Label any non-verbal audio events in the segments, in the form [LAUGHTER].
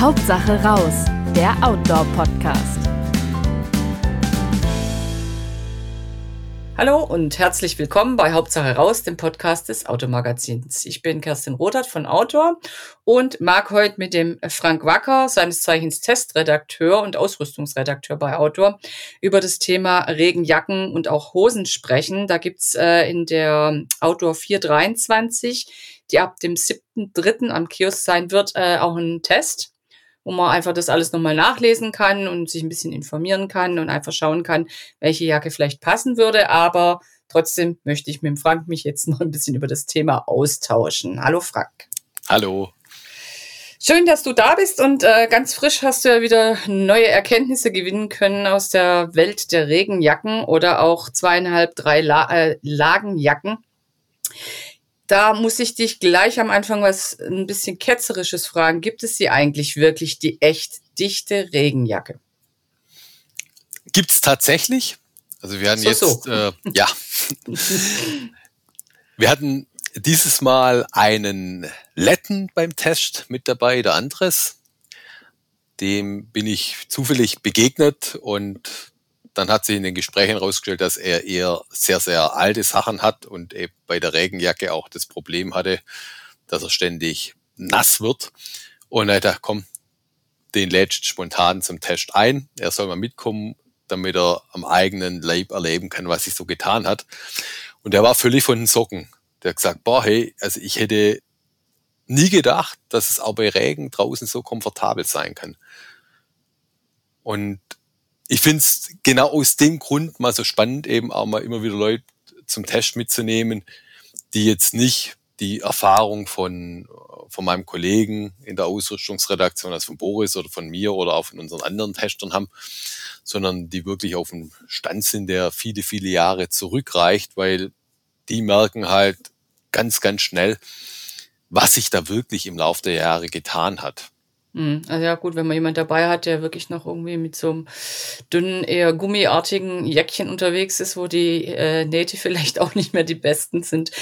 Hauptsache raus, der Outdoor-Podcast. Hallo und herzlich willkommen bei Hauptsache raus, dem Podcast des Automagazins. Ich bin Kerstin Rothert von Autor und mag heute mit dem Frank Wacker, seines Zeichens Testredakteur und Ausrüstungsredakteur bei Autor, über das Thema Regenjacken und auch Hosen sprechen. Da gibt's äh, in der Outdoor 423, die ab dem 7.3. am Kiosk sein wird, äh, auch einen Test wo man einfach das alles nochmal nachlesen kann und sich ein bisschen informieren kann und einfach schauen kann, welche Jacke vielleicht passen würde. Aber trotzdem möchte ich mit dem Frank mich jetzt [LAUGHS] noch ein bisschen über das Thema austauschen. Hallo Frank. Hallo. Schön, dass du da bist und äh, ganz frisch hast du ja wieder neue Erkenntnisse gewinnen können aus der Welt der Regenjacken oder auch zweieinhalb, drei La äh, Lagenjacken. Da muss ich dich gleich am Anfang was ein bisschen ketzerisches fragen. Gibt es sie eigentlich wirklich, die echt dichte Regenjacke? Gibt es tatsächlich? Also wir hatten so, jetzt, so. Äh, ja, [LAUGHS] wir hatten dieses Mal einen Letten beim Test mit dabei, der Andres. Dem bin ich zufällig begegnet und dann hat sich in den Gesprächen herausgestellt, dass er eher sehr, sehr alte Sachen hat und eben bei der Regenjacke auch das Problem hatte, dass er ständig nass wird. Und er dachte, komm, den lädt spontan zum Test ein. Er soll mal mitkommen, damit er am eigenen Leib erleben kann, was sich so getan hat. Und er war völlig von den Socken. Der hat gesagt, boah, hey, also ich hätte nie gedacht, dass es auch bei Regen draußen so komfortabel sein kann. Und ich finde es genau aus dem Grund mal so spannend, eben auch mal immer wieder Leute zum Test mitzunehmen, die jetzt nicht die Erfahrung von, von meinem Kollegen in der Ausrüstungsredaktion, also von Boris oder von mir oder auch von unseren anderen Testern haben, sondern die wirklich auf dem Stand sind, der viele, viele Jahre zurückreicht, weil die merken halt ganz, ganz schnell, was sich da wirklich im Laufe der Jahre getan hat. Mhm. Also ja gut, wenn man jemand dabei hat, der wirklich noch irgendwie mit so einem dünnen, eher gummiartigen Jäckchen unterwegs ist, wo die äh, Nähte vielleicht auch nicht mehr die besten sind.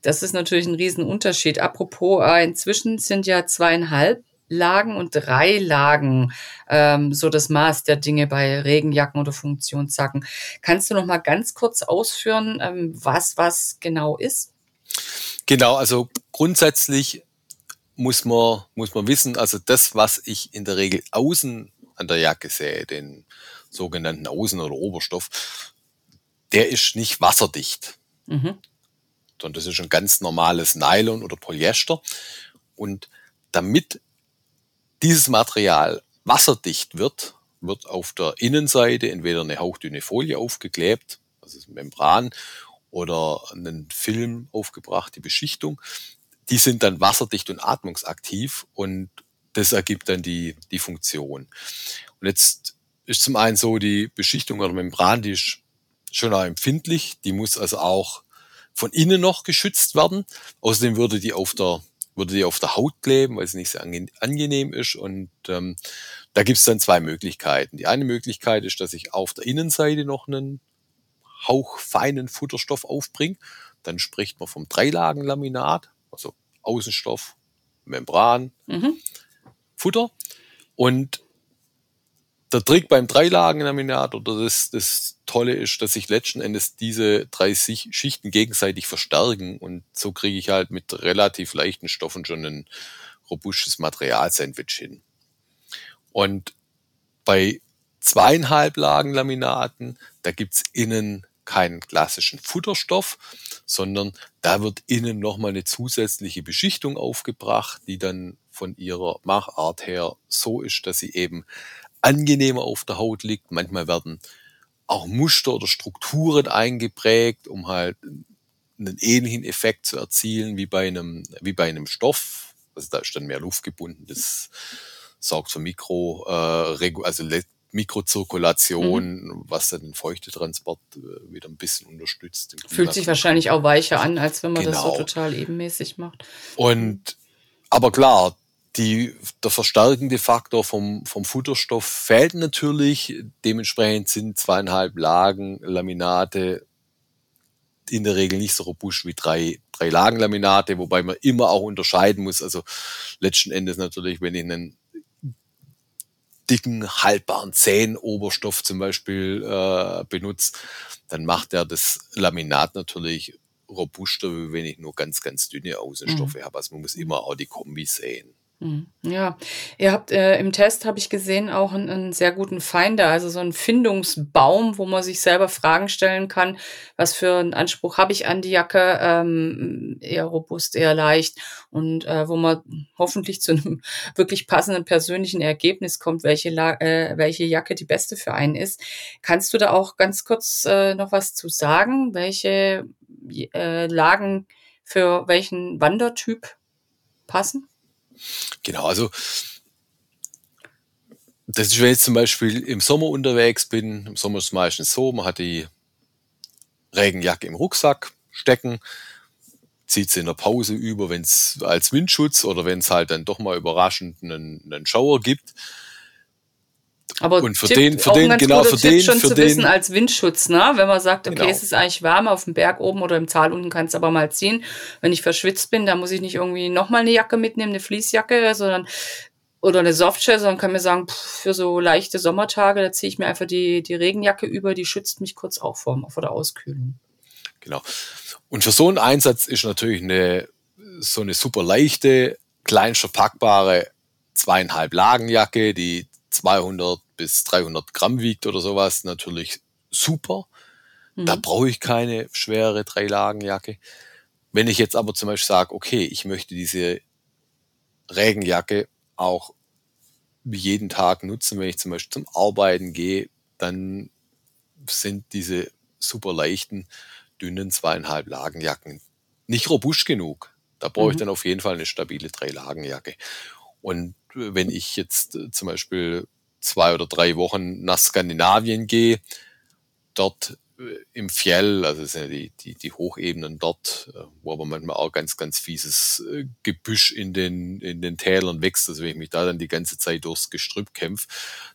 Das ist natürlich ein Riesenunterschied. Apropos, äh, inzwischen sind ja zweieinhalb Lagen und drei Lagen ähm, so das Maß der Dinge bei Regenjacken oder Funktionsjacken. Kannst du noch mal ganz kurz ausführen, ähm, was was genau ist? Genau, also grundsätzlich muss man, muss man wissen, also das, was ich in der Regel außen an der Jacke sehe, den sogenannten Außen- oder Oberstoff, der ist nicht wasserdicht. Mhm. Sondern das ist ein ganz normales Nylon oder Polyester. Und damit dieses Material wasserdicht wird, wird auf der Innenseite entweder eine hauchdünne Folie aufgeklebt, also Membran, oder einen Film aufgebracht, die Beschichtung die sind dann wasserdicht und atmungsaktiv und das ergibt dann die, die Funktion. Und jetzt ist zum einen so, die Beschichtung oder Membran, die ist schon auch empfindlich, die muss also auch von innen noch geschützt werden. Außerdem würde die auf der würde die auf der Haut kleben, weil es nicht sehr angenehm ist. Und ähm, da gibt es dann zwei Möglichkeiten. Die eine Möglichkeit ist, dass ich auf der Innenseite noch einen hauchfeinen Futterstoff aufbringe. Dann spricht man vom Dreilagenlaminat also Außenstoff, Membran, mhm. Futter. Und der Trick beim Dreilagenlaminat oder das, das Tolle ist, dass sich letzten Endes diese drei Schichten gegenseitig verstärken und so kriege ich halt mit relativ leichten Stoffen schon ein robustes Materialsandwich hin. Und bei zweieinhalb Lagen Laminaten, da gibt's innen keinen klassischen Futterstoff, sondern da wird innen nochmal eine zusätzliche Beschichtung aufgebracht, die dann von ihrer Machart her so ist, dass sie eben angenehmer auf der Haut liegt. Manchmal werden auch Muster oder Strukturen eingeprägt, um halt einen ähnlichen Effekt zu erzielen wie bei einem, wie bei einem Stoff. Also da ist dann mehr Luft gebunden. Das sorgt für Mikro, äh, also Mikrozirkulation, mhm. was dann den Feuchtetransport äh, wieder ein bisschen unterstützt. Fühlt sich wahrscheinlich auch weicher an, als wenn man genau. das so genau. total ebenmäßig macht. Und aber klar, die, der verstärkende Faktor vom, vom Futterstoff fehlt natürlich. Dementsprechend sind zweieinhalb Lagen Laminate in der Regel nicht so robust wie drei, drei Lagen Laminate, wobei man immer auch unterscheiden muss. Also letzten Endes natürlich, wenn ich einen dicken, haltbaren Zähnoberstoff zum Beispiel äh, benutze, dann macht er das Laminat natürlich robuster, wenn ich nur ganz, ganz dünne Außenstoffe mhm. habe. Also man muss immer auch die Kombi sehen. Hm, ja, ihr habt äh, im Test, habe ich gesehen, auch einen, einen, sehr guten Finder, also so einen Findungsbaum, wo man sich selber Fragen stellen kann, was für einen Anspruch habe ich an die Jacke, ähm, eher robust, eher leicht und äh, wo man hoffentlich zu einem [LAUGHS] wirklich passenden persönlichen Ergebnis kommt, welche, La äh, welche Jacke die beste für einen ist. Kannst du da auch ganz kurz äh, noch was zu sagen, welche äh, Lagen für welchen Wandertyp passen? Genau, also das ist, wenn ich zum Beispiel im Sommer unterwegs bin, im Sommer ist es meistens so, man hat die Regenjacke im Rucksack stecken, zieht sie in der Pause über, wenn es als Windschutz oder wenn es halt dann doch mal überraschend einen, einen Schauer gibt. Aber und für den, für den, genau, für den, schon für zu den, wissen als Windschutz, ne? Wenn man sagt, okay, genau. es ist eigentlich warm auf dem Berg oben oder im Tal unten kannst du aber mal ziehen. Wenn ich verschwitzt bin, dann muss ich nicht irgendwie nochmal eine Jacke mitnehmen, eine Fließjacke, sondern oder eine Softshell, sondern kann mir sagen, pff, für so leichte Sommertage, da ziehe ich mir einfach die, die Regenjacke über, die schützt mich kurz auch vor, vor der Auskühlung. Genau. Und für so einen Einsatz ist natürlich eine so eine super leichte, klein verpackbare zweieinhalb Lagenjacke, die 200 bis 300 Gramm wiegt oder sowas, natürlich super. Mhm. Da brauche ich keine schwere Dreilagenjacke. Wenn ich jetzt aber zum Beispiel sage, okay, ich möchte diese Regenjacke auch jeden Tag nutzen, wenn ich zum Beispiel zum Arbeiten gehe, dann sind diese super leichten, dünnen zweieinhalb Lagenjacken nicht robust genug. Da brauche ich mhm. dann auf jeden Fall eine stabile Dreilagenjacke. Und wenn ich jetzt äh, zum Beispiel zwei oder drei Wochen nach Skandinavien gehe, dort äh, im Fjell, also das sind ja die, die, die Hochebenen dort, äh, wo aber manchmal auch ganz, ganz fieses Gebüsch in den, in den Tälern wächst, also wenn ich mich da dann die ganze Zeit durchs Gestrüpp kämpfe,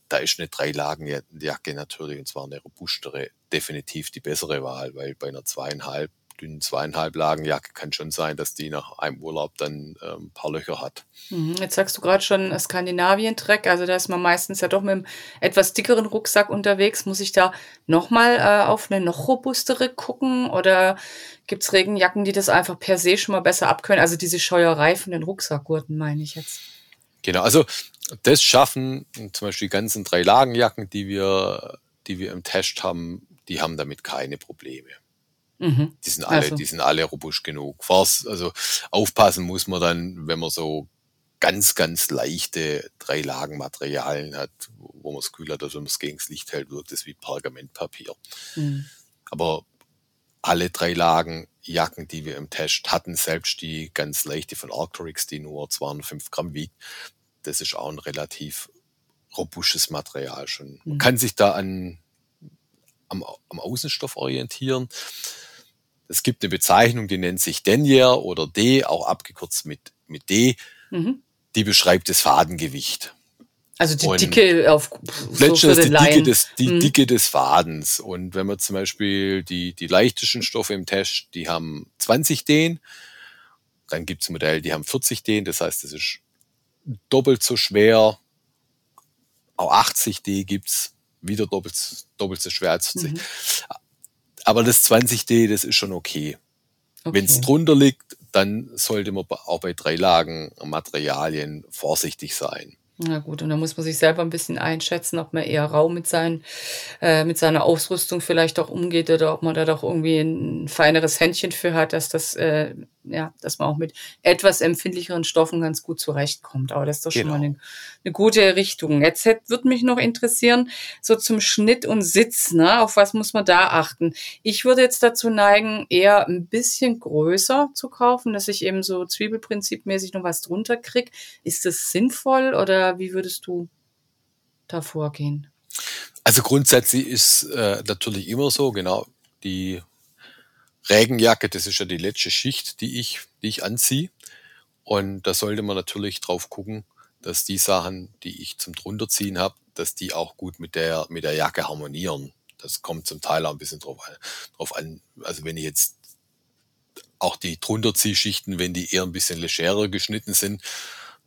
da ist eine Dreilagenjacke natürlich, und zwar eine robustere, definitiv die bessere Wahl, weil bei einer zweieinhalb dünnen zweieinhalb Lagen Jacke kann schon sein, dass die nach einem Urlaub dann ähm, ein paar Löcher hat. Mhm, jetzt sagst du gerade schon Skandinavien-Trek, also da ist man meistens ja doch mit einem etwas dickeren Rucksack unterwegs. Muss ich da nochmal äh, auf eine noch robustere gucken oder gibt es Regenjacken, die das einfach per se schon mal besser abkönnen? Also diese Scheuerei von den Rucksackgurten meine ich jetzt. Genau, also das schaffen zum Beispiel die ganzen drei Lagenjacken, die wir, die wir im Test haben, die haben damit keine Probleme. Mhm. Die sind alle, also. die sind alle robust genug. Fast, also aufpassen muss man dann, wenn man so ganz, ganz leichte drei Lagen Materialien hat, wo man das Gefühl hat, also wenn man es gegen das Licht hält, wirkt es wie Pergamentpapier. Mhm. Aber alle drei Lagen Jacken, die wir im Test hatten, selbst die ganz leichte von Arcturix, die nur 205 Gramm wiegt, das ist auch ein relativ robustes Material schon. Man mhm. kann sich da an, am, am Außenstoff orientieren. Es gibt eine Bezeichnung, die nennt sich Denier oder D, auch abgekürzt mit, mit D. Mhm. Die beschreibt das Fadengewicht. Also die und Dicke auf so für den die, Dicke des, die mhm. Dicke des Fadens. Und wenn man zum Beispiel die, die leichtesten Stoffe im Test, die haben 20 Den. Dann gibt es Modelle, die haben 40 Den. Das heißt, das ist doppelt so schwer. Auch 80 D gibt's wieder doppelt, doppelt so schwer als 40. Mhm. Aber das 20D, das ist schon okay. okay. Wenn es drunter liegt, dann sollte man auch bei drei Lagen Materialien vorsichtig sein. Na gut, und da muss man sich selber ein bisschen einschätzen, ob man eher rau mit, sein, äh, mit seiner Ausrüstung vielleicht auch umgeht oder ob man da doch irgendwie ein feineres Händchen für hat, dass das, äh, ja, dass man auch mit etwas empfindlicheren Stoffen ganz gut zurechtkommt. Aber das ist doch genau. schon mal genau. eine, eine gute Richtung. Jetzt würde mich noch interessieren, so zum Schnitt und Sitz, ne? Auf was muss man da achten? Ich würde jetzt dazu neigen, eher ein bisschen größer zu kaufen, dass ich eben so Zwiebelprinzipmäßig noch was drunter krieg. Ist das sinnvoll oder wie würdest du da vorgehen? Also grundsätzlich ist äh, natürlich immer so, genau, die Regenjacke, das ist ja die letzte Schicht, die ich, die ich anziehe. Und da sollte man natürlich drauf gucken, dass die Sachen, die ich zum drunterziehen habe, dass die auch gut mit der, mit der Jacke harmonieren. Das kommt zum Teil auch ein bisschen drauf an. Drauf an. Also wenn ich jetzt auch die drunterziehschichten, wenn die eher ein bisschen legerer geschnitten sind,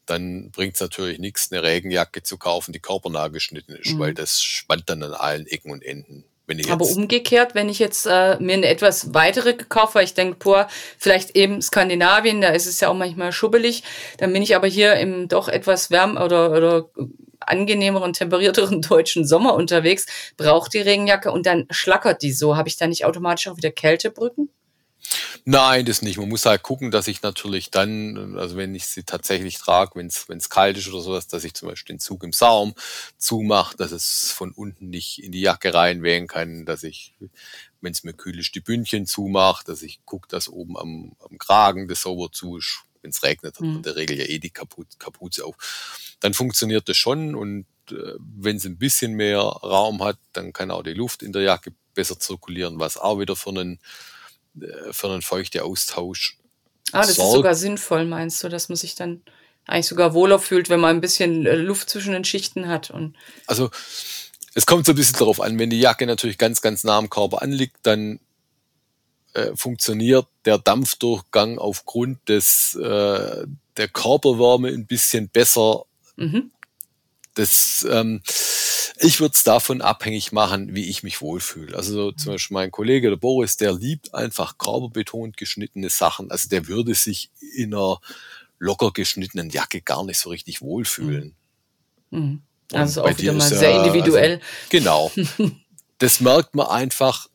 dann bringt es natürlich nichts, eine Regenjacke zu kaufen, die körpernah geschnitten ist, mhm. weil das spannt dann an allen Ecken und Enden. Aber umgekehrt, wenn ich jetzt äh, mir eine etwas weitere gekauft, weil ich denke, boah, vielleicht eben Skandinavien, da ist es ja auch manchmal schubbelig, dann bin ich aber hier im doch etwas wärm oder, oder angenehmeren, temperierteren [LAUGHS] deutschen Sommer unterwegs, braucht die Regenjacke und dann schlackert die so. Habe ich da nicht automatisch auch wieder Kältebrücken? Nein, das nicht. Man muss halt gucken, dass ich natürlich dann, also wenn ich sie tatsächlich trage, wenn es kalt ist oder sowas, dass ich zum Beispiel den Zug im Saum zumache, dass es von unten nicht in die Jacke reinwehen kann, dass ich, wenn es mir kühl ist, die Bündchen zumache, dass ich gucke, dass oben am, am Kragen das sauber zu ist. Wenn es regnet, hat man mhm. in der Regel ja eh die Kapuz Kapuze auf. Dann funktioniert das schon und äh, wenn es ein bisschen mehr Raum hat, dann kann auch die Luft in der Jacke besser zirkulieren, was auch wieder für einen für einen feuchten Austausch. Ah, das sorgt. ist sogar sinnvoll, meinst du, dass man sich dann eigentlich sogar wohler fühlt, wenn man ein bisschen äh, Luft zwischen den Schichten hat. Und also es kommt so ein bisschen darauf an, wenn die Jacke natürlich ganz, ganz nah am Körper anliegt, dann äh, funktioniert der Dampfdurchgang aufgrund des äh, der Körperwärme ein bisschen besser. Mhm. Das ähm, ich würde es davon abhängig machen, wie ich mich wohlfühle. Also zum Beispiel mein Kollege, der Boris, der liebt einfach körperbetont geschnittene Sachen. Also der würde sich in einer locker geschnittenen Jacke gar nicht so richtig wohlfühlen. Mhm. Also auch wieder mal sehr individuell. Also, genau. [LAUGHS] das merkt man einfach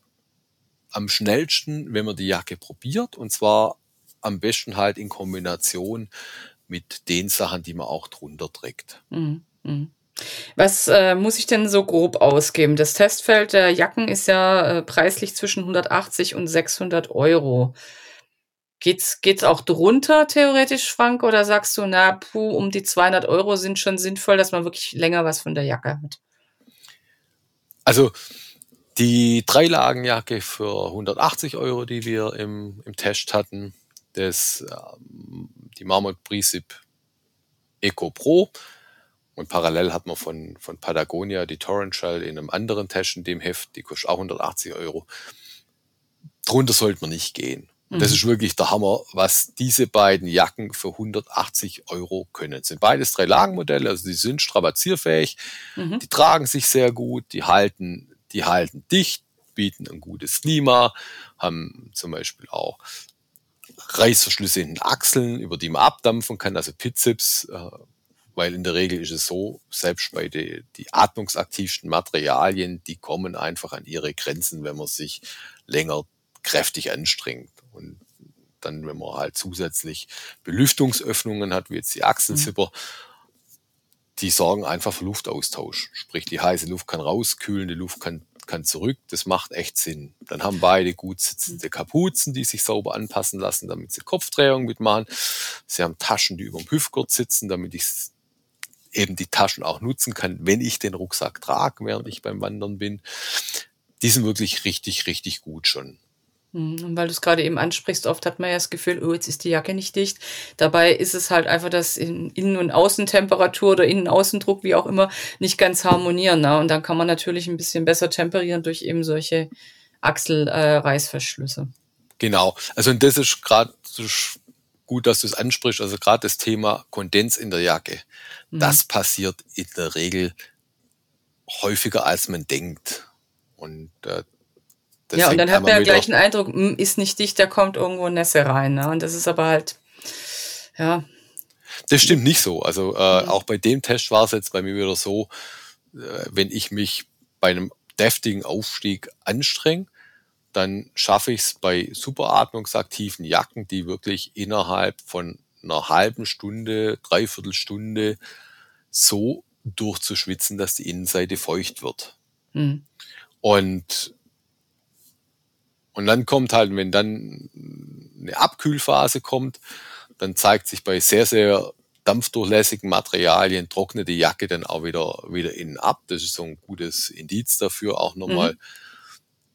am schnellsten, wenn man die Jacke probiert. Und zwar am besten halt in Kombination mit den Sachen, die man auch drunter trägt. Mhm. Mhm. Was äh, muss ich denn so grob ausgeben? Das Testfeld der Jacken ist ja äh, preislich zwischen 180 und 600 Euro. Geht's, geht's auch drunter theoretisch, Frank? Oder sagst du, na, puh, um die 200 Euro sind schon sinnvoll, dass man wirklich länger was von der Jacke hat? Also, die Dreilagenjacke für 180 Euro, die wir im, im Test hatten, das, ähm, die Marmot Precip Eco Pro, und parallel hat man von, von Patagonia die Torrential in einem anderen Taschen, dem Heft, die kostet auch 180 Euro. Drunter sollte man nicht gehen. Mhm. Das ist wirklich der Hammer, was diese beiden Jacken für 180 Euro können. Das sind beides drei Lagenmodelle, also die sind strapazierfähig, mhm. die tragen sich sehr gut, die halten, die halten dicht, bieten ein gutes Klima, haben zum Beispiel auch Reißverschlüsse in den Achseln, über die man abdampfen kann, also Pitzips, äh, weil in der Regel ist es so, selbst bei den die atmungsaktivsten Materialien, die kommen einfach an ihre Grenzen, wenn man sich länger kräftig anstrengt. Und dann, wenn man halt zusätzlich Belüftungsöffnungen hat, wie jetzt die Achselzipper, die sorgen einfach für Luftaustausch. Sprich, die heiße Luft kann rauskühlen, die Luft kann, kann zurück. Das macht echt Sinn. Dann haben beide gut sitzende Kapuzen, die sich sauber anpassen lassen, damit sie Kopfdrehung mitmachen. Sie haben Taschen, die über dem Hüftgurt sitzen, damit ich eben die Taschen auch nutzen kann, wenn ich den Rucksack trage, während ich beim Wandern bin. Die sind wirklich richtig, richtig gut schon. Hm, und weil du es gerade eben ansprichst, oft hat man ja das Gefühl, oh, jetzt ist die Jacke nicht dicht. Dabei ist es halt einfach, dass Innen- und Außentemperatur oder Innen-Außendruck, wie auch immer, nicht ganz harmonieren. Ne? Und dann kann man natürlich ein bisschen besser temperieren durch eben solche Achselreißverschlüsse. Äh, genau. Also und das ist gerade gut, dass du es ansprichst. Also gerade das Thema Kondens in der Jacke. Mhm. Das passiert in der Regel häufiger, als man denkt. Und äh, ja, und dann hat man ja gleich den Eindruck, hm, ist nicht dicht, da kommt irgendwo Nässe rein. Ne? Und das ist aber halt, ja. Das stimmt nicht so. Also äh, mhm. auch bei dem Test war es jetzt bei mir wieder so, äh, wenn ich mich bei einem deftigen Aufstieg anstrenge, dann schaffe ich es bei superatmungsaktiven Jacken, die wirklich innerhalb von einer halben Stunde, dreiviertel Stunde so durchzuschwitzen, dass die Innenseite feucht wird. Mhm. Und, und dann kommt halt, wenn dann eine Abkühlphase kommt, dann zeigt sich bei sehr, sehr dampfdurchlässigen Materialien trocknet die Jacke dann auch wieder, wieder innen ab. Das ist so ein gutes Indiz dafür, auch nochmal mhm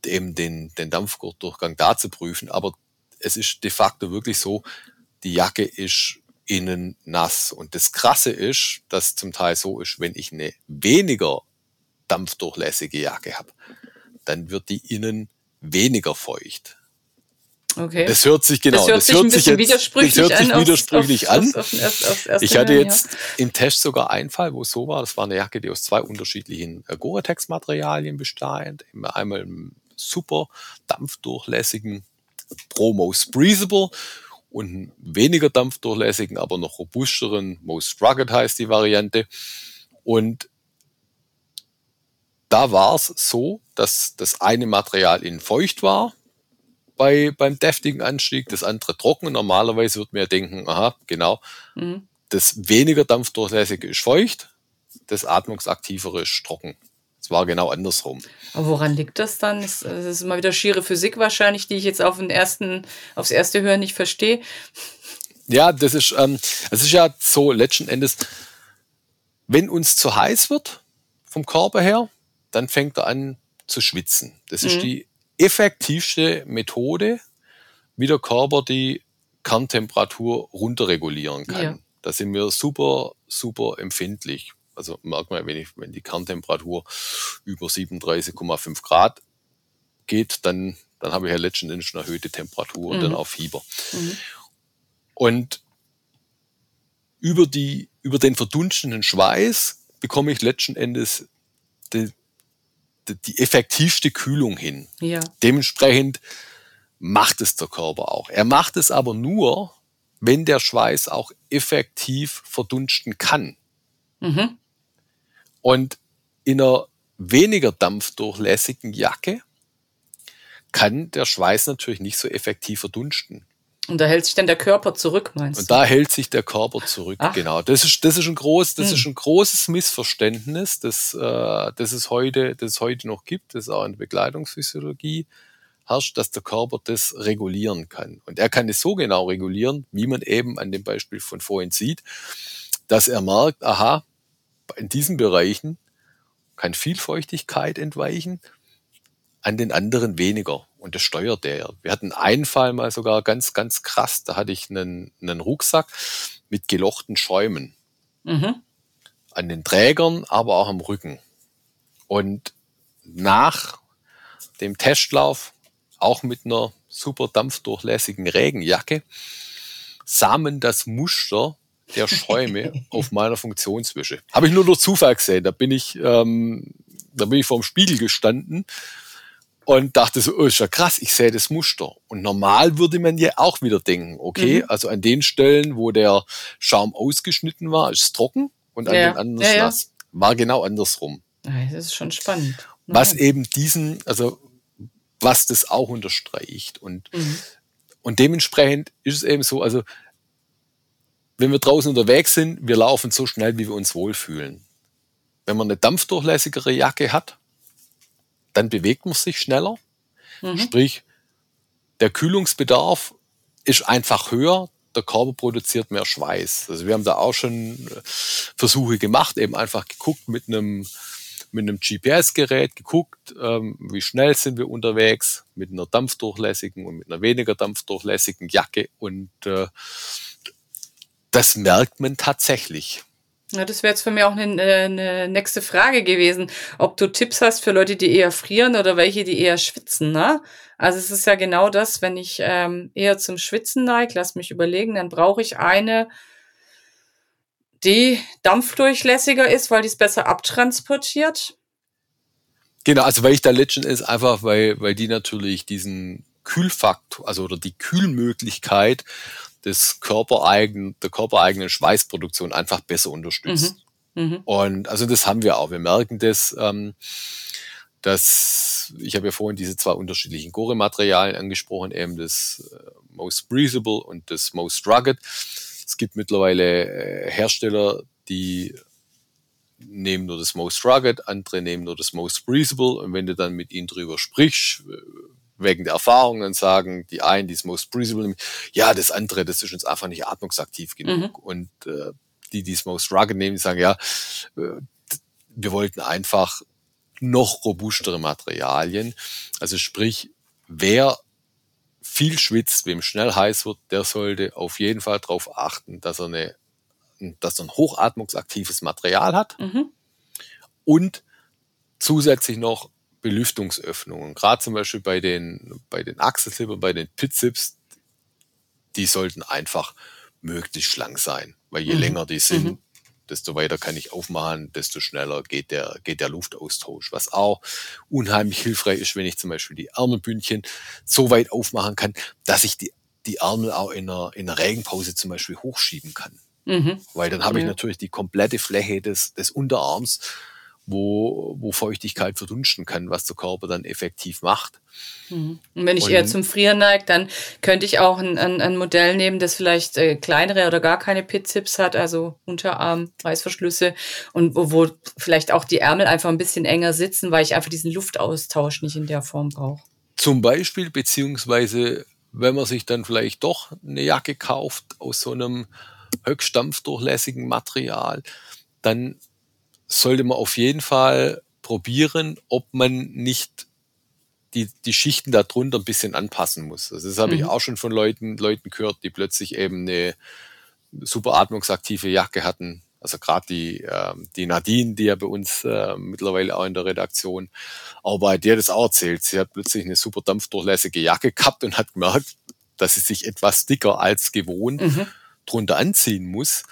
eben den, den Dampfgurtdurchgang da zu prüfen. Aber es ist de facto wirklich so, die Jacke ist innen nass. Und das Krasse ist, dass zum Teil so ist, wenn ich eine weniger dampfdurchlässige Jacke habe, dann wird die innen weniger feucht. Okay. Das hört sich genau, Das hört sich widersprüchlich das hört sich an widersprüchlich Ich hatte jetzt im Test sogar einen Fall, wo es so war. Das war eine Jacke, die aus zwei unterschiedlichen äh, Gore-Tex-Materialien bestand. Einmal im super dampfdurchlässigen Pro Most Breathable und einen weniger dampfdurchlässigen, aber noch robusteren Most Rugged heißt die Variante. Und da war es so, dass das eine Material innen feucht war bei, beim deftigen Anstieg, das andere trocken. Normalerweise wird man ja denken, aha, genau. Mhm. das weniger dampfdurchlässige ist feucht, das atmungsaktivere ist trocken. Es war genau andersrum. Aber woran liegt das dann? Das das ist immer wieder schiere Physik wahrscheinlich, die ich jetzt auf den ersten, aufs erste Hören nicht verstehe. Ja, das ist, ähm, es ist ja so letzten Endes, wenn uns zu heiß wird vom Körper her, dann fängt er an zu schwitzen. Das ist Mhm. die effektivste Methode, wie der Körper die Kerntemperatur runterregulieren kann. Ja. Da sind wir super, super empfindlich. Also merkt man, wenn, ich, wenn die Kerntemperatur über 37,5 Grad geht, dann, dann habe ich ja letzten Endes eine erhöhte Temperatur und Mhm. dann auch Fieber. Mhm. Und über, die, über den verdunstenden Schweiß bekomme ich letzten Endes die, die, die effektivste Kühlung hin. Ja. Dementsprechend macht es der Körper auch. Er macht es aber nur, wenn der Schweiß auch effektiv verdunsten kann. Mhm. Und in einer weniger dampfdurchlässigen Jacke kann der Schweiß natürlich nicht so effektiv verdunsten. Und da hält sich dann der Körper zurück, meinst Und du? da hält sich der Körper zurück. Ach. Genau. Das ist, das ist ein groß, das Hm. ist ein großes Missverständnis, das, äh, das es heute, das es heute noch gibt, das auch in der Bekleidungsphysiologie herrscht, dass der Körper das regulieren kann. Und er kann es so genau regulieren, wie man eben an dem Beispiel von vorhin sieht, dass er merkt, aha, in diesen Bereichen kann viel Feuchtigkeit entweichen, an den anderen weniger. Und das steuert er. Wir hatten einen Fall mal sogar ganz, ganz krass. Da hatte ich einen, einen Rucksack mit gelochten Schäumen Mhm. an den Trägern, aber auch am Rücken. Und nach dem Testlauf, auch mit einer super dampfdurchlässigen Regenjacke, sah man das Muster der Schäume auf meiner Funktionswische. Habe ich nur durch Zufall gesehen. Da bin ich, ähm, da bin ich vorm Spiegel gestanden und dachte so, oh, ist ja krass, ich sehe das Muster. Und normal würde man ja auch wieder denken, okay, Mhm. also an den Stellen, wo der Schaum ausgeschnitten war, ist es trocken und an Ja, den anderen ja, ja. nass. War genau andersrum. Ja, Das ist schon spannend. Was Ja. eben diesen, also was das auch unterstreicht. Und, Mhm. und dementsprechend ist es eben so, also wenn wir draußen unterwegs sind, wir laufen so schnell, wie wir uns wohlfühlen. Wenn man eine dampfdurchlässigere Jacke hat, dann bewegt man sich schneller. Mhm. Sprich, der Kühlungsbedarf ist einfach höher, der Körper produziert mehr Schweiß. Also wir haben da auch schon äh, Versuche gemacht, eben einfach geguckt mit einem mit einem GPS-Gerät geguckt, ähm, wie schnell sind wir unterwegs mit einer dampfdurchlässigen und mit einer weniger dampfdurchlässigen Jacke und äh, das merkt man tatsächlich. Ja, das wäre jetzt für mich auch eine, eine nächste Frage gewesen, ob du Tipps hast für Leute, die eher frieren oder welche, die eher schwitzen. Ne? Also es ist ja genau das, wenn ich ähm, eher zum Schwitzen neige, lass mich überlegen, dann brauche ich eine, die dampfdurchlässiger ist, weil die es besser abtransportiert. Genau, also weil ich da letzten ist einfach, weil, weil die natürlich diesen Kühlfaktor, also oder die Kühlmöglichkeit des körpereigenen, der körpereigenen Schweißproduktion einfach besser unterstützt. Mhm. Und also das haben wir auch. Wir merken das, ähm, dass ich habe ja vorhin diese zwei unterschiedlichen Gore-Materialien angesprochen, eben das äh, Most Breathable und das Most Rugged. Es gibt mittlerweile äh, Hersteller, die nehmen nur das Most Rugged, andere nehmen nur das Most Breathable. Und wenn du dann mit ihnen drüber sprichst, äh, wegen der Erfahrung, dann sagen die einen, die das Most Breathable, nehmen, ja, das andere, das ist uns einfach nicht atmungsaktiv genug. Und äh, die, die das Most Rugged nehmen, die sagen, ja, äh, wir wollten einfach noch robustere Materialien. Also sprich, wer viel schwitzt, wem schnell heiß wird, der sollte auf jeden Fall darauf achten, dass er, eine, dass er ein hochatmungsaktives Material hat Mhm. und zusätzlich noch Belüftungsöffnungen. Gerade zum Beispiel bei den, bei den Achselzippern, bei den Pitzips, die sollten einfach möglichst lang sein. Weil je mhm. länger die sind, mhm. desto weiter kann ich aufmachen, desto schneller geht der, geht der Luftaustausch. Was auch unheimlich hilfreich ist, wenn ich zum Beispiel die Ärmelbündchen so weit aufmachen kann, dass ich die, die Ärmel auch in einer, in einer Regenpause zum Beispiel hochschieben kann. Mhm. Weil dann habe ich natürlich die komplette Fläche des, des Unterarms wo, wo Feuchtigkeit verdunsten kann, was der Körper dann effektiv macht. Mhm. Und wenn ich und, eher zum Frieren neige, dann könnte ich auch ein, ein, ein Modell nehmen, das vielleicht äh, kleinere oder gar keine Pit-Zips hat, also Unterarm, Reißverschlüsse und wo, wo vielleicht auch die Ärmel einfach ein bisschen enger sitzen, weil ich einfach diesen Luftaustausch nicht in der Form brauche. Zum Beispiel, beziehungsweise wenn man sich dann vielleicht doch eine Jacke kauft aus so einem höchstdampfdurchlässigen Material, dann sollte man auf jeden Fall probieren, ob man nicht die, die Schichten darunter ein bisschen anpassen muss. Also das habe mhm. ich auch schon von Leuten, Leuten gehört, die plötzlich eben eine super atmungsaktive Jacke hatten. Also gerade die, äh, die Nadine, die ja bei uns äh, mittlerweile auch in der Redaktion arbeitet, die hat das auch erzählt. Sie hat plötzlich eine super dampfdurchlässige Jacke gehabt und hat gemerkt, dass sie sich etwas dicker als gewohnt mhm. drunter anziehen muss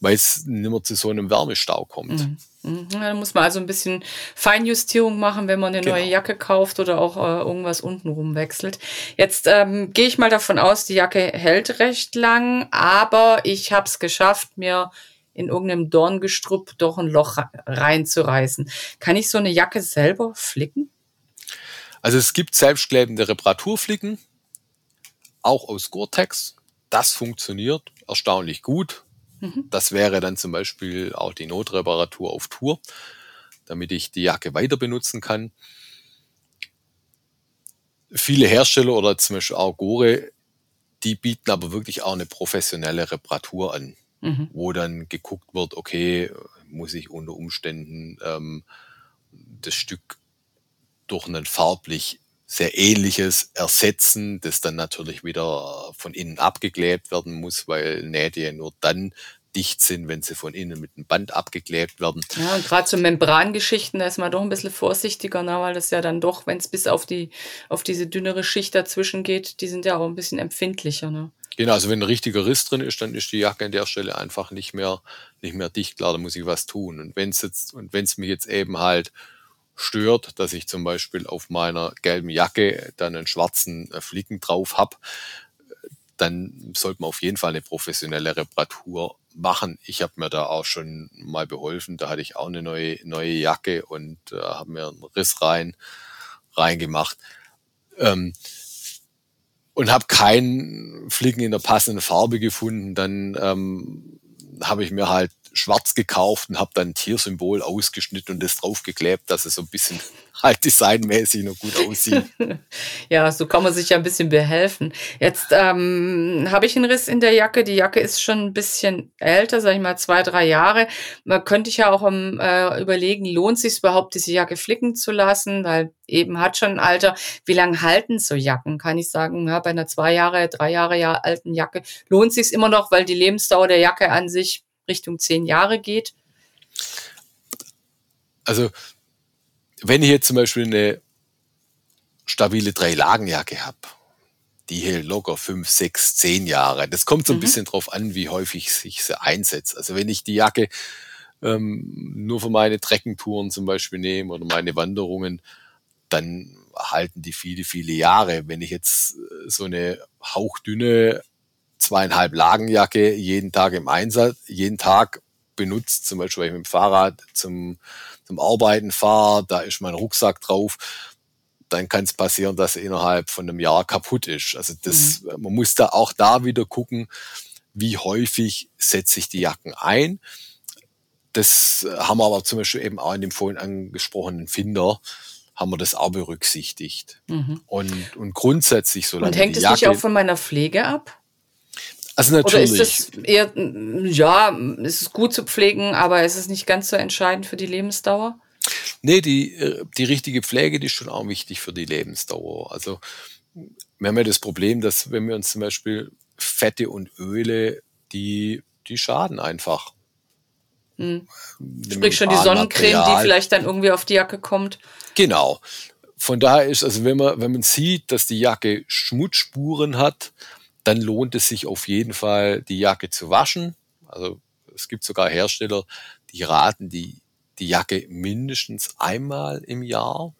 weil es nicht mehr zu so einem Wärmestau kommt. Mhm. Mhm. Da muss man also ein bisschen Feinjustierung machen, wenn man eine genau. neue Jacke kauft oder auch äh, irgendwas untenrum wechselt. Jetzt ähm, gehe ich mal davon aus, die Jacke hält recht lang, aber ich habe es geschafft, mir in irgendeinem Dorngestrüpp doch ein Loch reinzureißen. Kann ich so eine Jacke selber flicken? Also es gibt selbstklebende Reparaturflicken, auch aus Gore-Tex. Das funktioniert erstaunlich gut. Mhm. Das wäre dann zum Beispiel auch die Notreparatur auf Tour, damit ich die Jacke weiter benutzen kann. Viele Hersteller oder zum Beispiel auch Gore, die bieten aber wirklich auch eine professionelle Reparatur an, mhm. wo dann geguckt wird, okay, muss ich unter Umständen ähm, das Stück durch einen farblich sehr ähnliches ersetzen, das dann natürlich wieder von innen abgeklebt werden muss, weil Nähte ja nur dann dicht sind, wenn sie von innen mit einem Band abgeklebt werden. Ja, und gerade so Membrangeschichten, da ist man doch ein bisschen vorsichtiger, ne, weil das ja dann doch, wenn es bis auf die, auf diese dünnere Schicht dazwischen geht, die sind ja auch ein bisschen empfindlicher. Ne? Genau, also wenn ein richtiger Riss drin ist, dann ist die Jacke an der Stelle einfach nicht mehr, nicht mehr dicht. Klar, da muss ich was tun. Und wenn es jetzt, und wenn es mich jetzt eben halt stört, dass ich zum Beispiel auf meiner gelben Jacke dann einen schwarzen äh, Flicken drauf habe, dann sollte man auf jeden Fall eine professionelle Reparatur machen. Ich habe mir da auch schon mal beholfen. Da hatte ich auch eine neue, neue Jacke und äh, habe mir einen Riss rein reingemacht. Ähm, und habe keinen Flicken in der passenden Farbe gefunden. Dann ähm, habe ich mir halt schwarz gekauft und habe dann ein Tiersymbol ausgeschnitten und das draufgeklebt, dass es so ein bisschen [LAUGHS] halt designmäßig noch gut aussieht. [LAUGHS] ja, so kann man sich ja ein bisschen behelfen. Jetzt ähm, habe ich einen Riss in der Jacke. Die Jacke ist schon ein bisschen älter, sage ich mal zwei, drei Jahre. Man könnte ja auch um, äh, überlegen, lohnt sich überhaupt, diese Jacke flicken zu lassen, weil eben hat schon ein Alter. Wie lange halten so Jacken? Kann ich sagen, ja, bei einer zwei Jahre, drei Jahre ja, alten Jacke lohnt sich immer noch, weil die Lebensdauer der Jacke an sich Richtung zehn Jahre geht? Also, wenn ich jetzt zum Beispiel eine stabile Drei-Lagen-Jacke habe, die hält locker fünf, sechs, zehn Jahre. Das kommt so ein mhm. bisschen drauf an, wie häufig sich sie einsetzt. Also wenn ich die Jacke ähm, nur für meine Trekkentouren zum Beispiel nehme oder meine Wanderungen, dann halten die viele, viele Jahre. Wenn ich jetzt äh, so eine hauchdünne zweieinhalb Lagenjacke jeden Tag im Einsatz, jeden Tag benutzt, zum Beispiel, weil ich mit dem Fahrrad zum, zum Arbeiten fahre, da ist mein Rucksack drauf, dann kann es passieren, dass er innerhalb von einem Jahr kaputt ist. Also das, mhm. man muss da auch da wieder gucken, wie häufig setze ich die Jacken ein. Das haben wir aber zum Beispiel eben auch in dem vorhin angesprochenen Finder, haben wir das auch berücksichtigt. Mhm. Und, und grundsätzlich so Und hängt es nicht auch von meiner Pflege ab? Also natürlich. Oder ist das eher, ja, es ist gut zu pflegen, aber ist es nicht ganz so entscheidend für die Lebensdauer? Nee, die, äh, die richtige Pflege, die ist schon auch wichtig für die Lebensdauer. Also wir haben ja das Problem, dass wenn wir uns zum Beispiel Fette und Öle, die, die schaden einfach. Hm. Sprich schon die Sonnencreme, die vielleicht dann irgendwie auf die Jacke kommt. Genau. von daher ist, also wenn man, wenn man sieht, dass die Jacke Schmutzspuren hat, dann lohnt es sich auf jeden Fall, die Jacke zu waschen. Also es gibt sogar Hersteller, die raten, die, die Jacke mindestens einmal im Jahr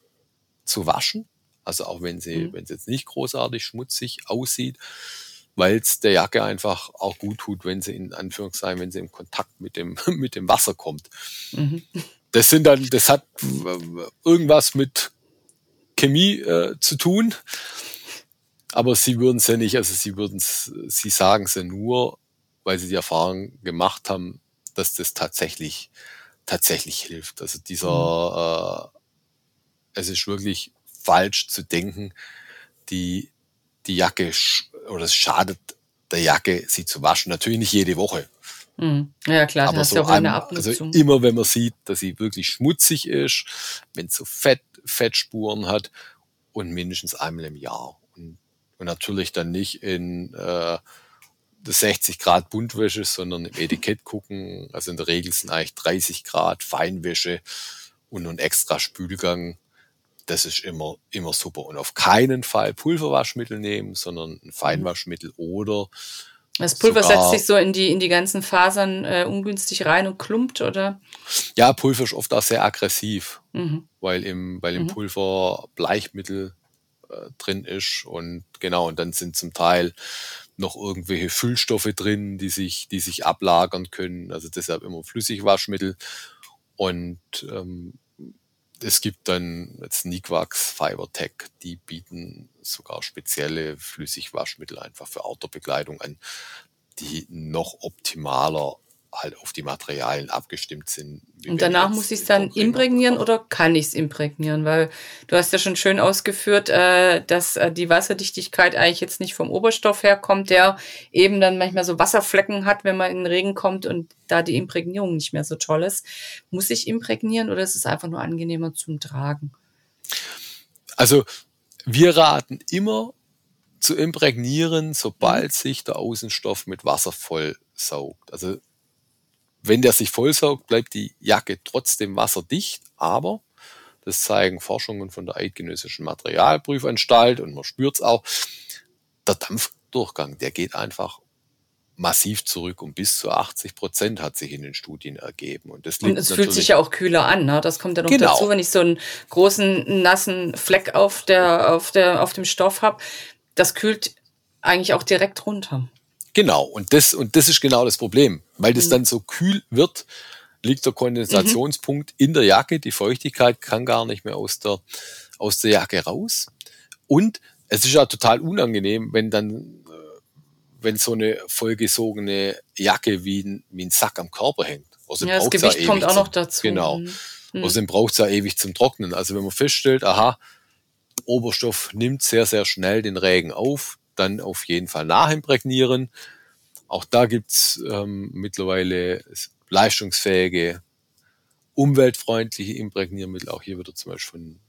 zu waschen. Also auch wenn sie, mhm. wenn sie jetzt nicht großartig schmutzig aussieht, weil es der Jacke einfach auch gut tut, wenn sie in Anführungszeichen, wenn sie in Kontakt mit dem, [LAUGHS] mit dem Wasser kommt. Mhm. Das sind dann, das hat irgendwas mit Chemie äh, zu tun. Aber sie würden es ja nicht, also sie würden es, sie sagen es ja nur, weil sie die Erfahrung gemacht haben, dass das tatsächlich, tatsächlich hilft. Also dieser, mhm. äh, es ist wirklich falsch zu denken, die, die Jacke oder es schadet der Jacke, sie zu waschen. Natürlich nicht jede Woche. Mhm. Ja, klar, aber so an, also immer wenn man sieht, dass sie wirklich schmutzig ist, wenn es so Fett, Fettspuren hat und mindestens einmal im Jahr. Und, natürlich dann nicht in äh, 60 Grad Buntwäsche, sondern im Etikett gucken. Also in der Regel sind eigentlich 30 Grad Feinwäsche und ein extra Spülgang. Das ist immer, immer super. Und auf keinen Fall Pulverwaschmittel nehmen, sondern ein Feinwaschmittel oder das Pulver setzt sich so in die, in die ganzen Fasern äh, ungünstig rein und klumpt, oder? Ja, Pulver ist oft auch sehr aggressiv, mhm. weil im, weil im mhm. Pulver Bleichmittel äh, drin ist und genau, und dann sind zum Teil noch irgendwelche Füllstoffe drin, die sich, die sich ablagern können. Also deshalb immer Flüssigwaschmittel. Und ähm, es gibt dann jetzt Nikwax, Fibertech, die bieten sogar spezielle Flüssigwaschmittel einfach für Autobekleidung an, die noch optimaler halt auf die Materialien abgestimmt sind. Und danach muss ich es dann imprägnieren oder kann ich es imprägnieren? Weil du hast ja schon schön ausgeführt, äh, dass äh, die Wasserdichtigkeit eigentlich jetzt nicht vom Oberstoff herkommt, der eben dann manchmal so Wasserflecken hat, wenn man in den Regen kommt und da die Imprägnierung nicht mehr so toll ist. Muss ich imprägnieren oder ist es einfach nur angenehmer zum Tragen? Also wir raten immer zu imprägnieren, sobald mhm. sich der Außenstoff mit Wasser voll saugt. Also wenn der sich vollsaugt, bleibt die Jacke trotzdem wasserdicht, aber das zeigen Forschungen von der Eidgenössischen Materialprüfanstalt und man spürt es auch, der Dampfdurchgang, der geht einfach massiv zurück um bis zu 80 Prozent hat sich in den Studien ergeben. Und, das liegt und es fühlt sich ja auch kühler an. Ne? Das kommt ja noch genau. dazu, wenn ich so einen großen nassen Fleck auf, der, auf, der, auf dem Stoff habe. Das kühlt eigentlich auch direkt runter. Genau, und das, und das ist genau das Problem. Weil das mhm. dann so kühl wird, liegt der Kondensationspunkt mhm. in der Jacke. Die Feuchtigkeit kann gar nicht mehr aus der, aus der Jacke raus. Und es ist ja total unangenehm, wenn dann, äh, wenn so eine vollgesogene Jacke wie ein, wie ein Sack am Körper hängt. Also ja, das Gewicht kommt auch noch dazu. Genau. Mhm. mhm. Außerdem braucht es ja ewig zum Trocknen. Also wenn man feststellt, aha, Oberstoff nimmt sehr, sehr schnell den Regen auf, dann auf jeden Fall nachimprägnieren. Auch da gibt's ähm, mittlerweile leistungsfähige, umweltfreundliche Imprägniermittel. Auch hier wieder zum Beispiel von,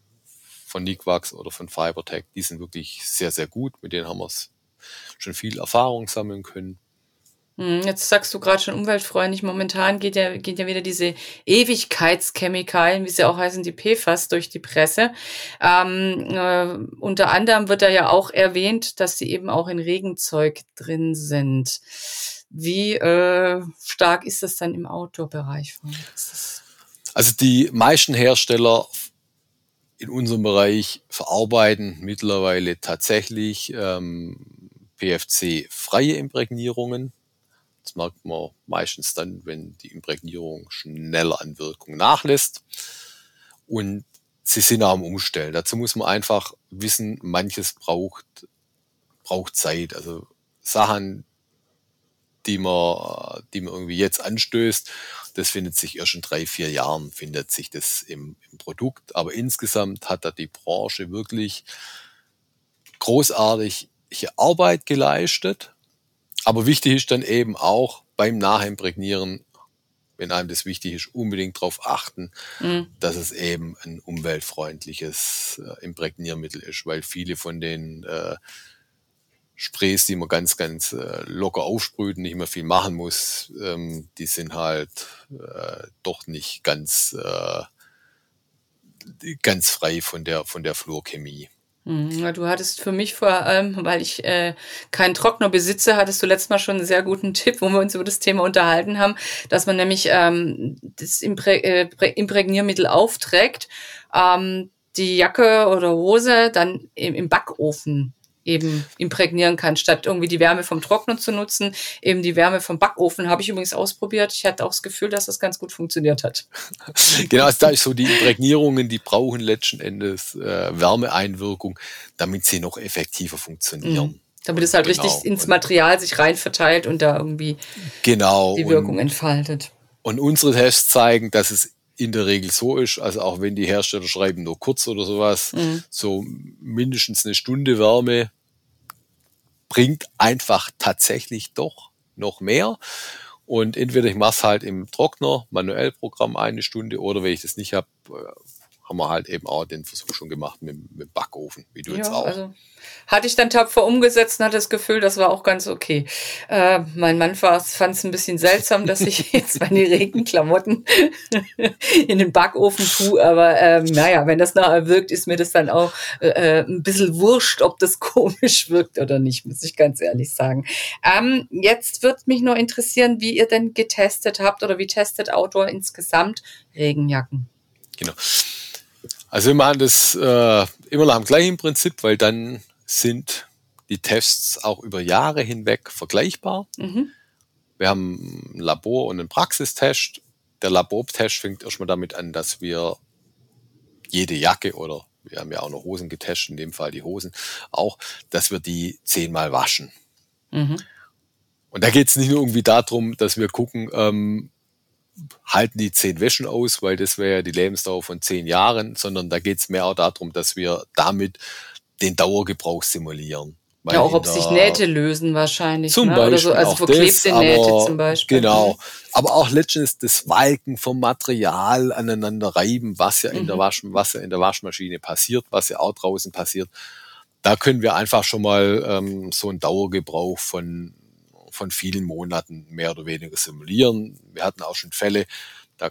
von Nikwax oder von Fibertech. Die sind wirklich sehr, sehr gut. Mit denen haben wir schon viel Erfahrung sammeln können. Hm, jetzt sagst du gerade schon umweltfreundlich. Momentan geht ja, geht ja wieder diese Ewigkeitschemikalien, wie sie auch heißen, die PFAS durch die Presse. Ähm, äh, unter anderem wird da ja auch erwähnt, dass sie eben auch in Regenzeug drin sind. Wie äh, stark ist das dann im Outdoor-Bereich? Also die meisten Hersteller in unserem Bereich verarbeiten mittlerweile tatsächlich ähm, PFC-freie Imprägnierungen. Merkt man meistens dann, wenn die Imprägnierung schneller an Wirkung nachlässt. Und sie sind auch am Umstellen. Dazu muss man einfach wissen, manches braucht, braucht Zeit. Also Sachen, die man, die man irgendwie jetzt anstößt, das findet sich erst in drei, vier Jahren, findet sich das im, im Produkt. Aber insgesamt hat da die Branche wirklich großartige Arbeit geleistet aber wichtig ist dann eben auch beim Nachimprägnieren, wenn einem das wichtig ist, unbedingt darauf achten, mhm. dass es eben ein umweltfreundliches äh, Imprägniermittel ist, weil viele von den äh, Sprays, die man ganz, ganz äh, locker aufsprüht und nicht mehr viel machen muss, ähm, die sind halt äh, doch nicht ganz, äh, ganz frei von der, von der Fluorchemie. Hm, du hattest für mich vor allem, weil ich äh, keinen Trockner besitze, hattest du letztes Mal schon einen sehr guten [LAUGHS] Tipp, wo wir uns über das Thema unterhalten haben, dass man nämlich ähm, das Imprä äh, Imprägniermittel aufträgt, ähm, die Jacke oder Hose dann im, im Backofen eben imprägnieren kann, statt irgendwie die Wärme vom Trockner zu nutzen, eben die Wärme vom Backofen. Habe ich übrigens ausprobiert. Ich hatte auch das Gefühl, dass das ganz gut funktioniert hat. [LAUGHS] genau, also da ist so die Imprägnierungen, die brauchen letzten Endes äh, Wärmeeinwirkung, damit sie noch effektiver funktionieren. Mhm. Damit es halt genau. richtig ins Material sich rein verteilt und da irgendwie genau. die Wirkung und, entfaltet. Und unsere Tests zeigen, dass es in der Regel so ist, also auch wenn die Hersteller schreiben nur kurz oder sowas, mhm. so mindestens eine Stunde Wärme bringt einfach tatsächlich doch noch mehr. Und entweder ich mache es halt im Trockner, manuell Programm eine Stunde, oder wenn ich das nicht habe, äh, haben wir halt eben auch den Versuch schon gemacht mit, mit Backofen, wie du ja, jetzt auch. Also hatte ich dann tapfer umgesetzt und hatte das Gefühl, das war auch ganz okay. Äh, mein Mann fand es ein bisschen seltsam, dass ich [LAUGHS] jetzt meine Regenklamotten [LAUGHS] in den Backofen tue, aber ähm, naja, wenn das nachher wirkt, ist mir das dann auch äh, äh ein bisschen wurscht, ob das [LAUGHS] komisch wirkt oder nicht, muss ich ganz ehrlich sagen. Ähm, jetzt wird mich nur interessieren, wie ihr denn getestet habt oder wie testet Outdoor insgesamt Regenjacken. Genau. Also wir machen das äh, immer nach dem gleichen Prinzip, weil dann sind die Tests auch über Jahre hinweg vergleichbar. Mhm. Wir haben ein Labor- und einen Praxistest. Der Labortest fängt erstmal damit an, dass wir jede Jacke oder wir haben ja auch noch Hosen getestet, in dem Fall die Hosen auch, dass wir die zehnmal waschen. Mhm. Und da geht es nicht nur irgendwie darum, dass wir gucken, ähm, halten die zehn Wäschen aus, weil das wäre ja die Lebensdauer von zehn Jahren, sondern da geht es mehr auch darum, dass wir damit den Dauergebrauch simulieren. Weil ja, auch ob sich Nähte lösen wahrscheinlich. Zum ne? Beispiel. Oder so, also verklebte das, Nähte zum Beispiel. Genau. Mhm. Aber auch letztens das Walken vom Material aneinander reiben, was ja in der mhm. Wasch, was ja in der Waschmaschine passiert, was ja auch draußen passiert. Da können wir einfach schon mal ähm, so einen Dauergebrauch von von vielen Monaten mehr oder weniger simulieren. Wir hatten auch schon Fälle, da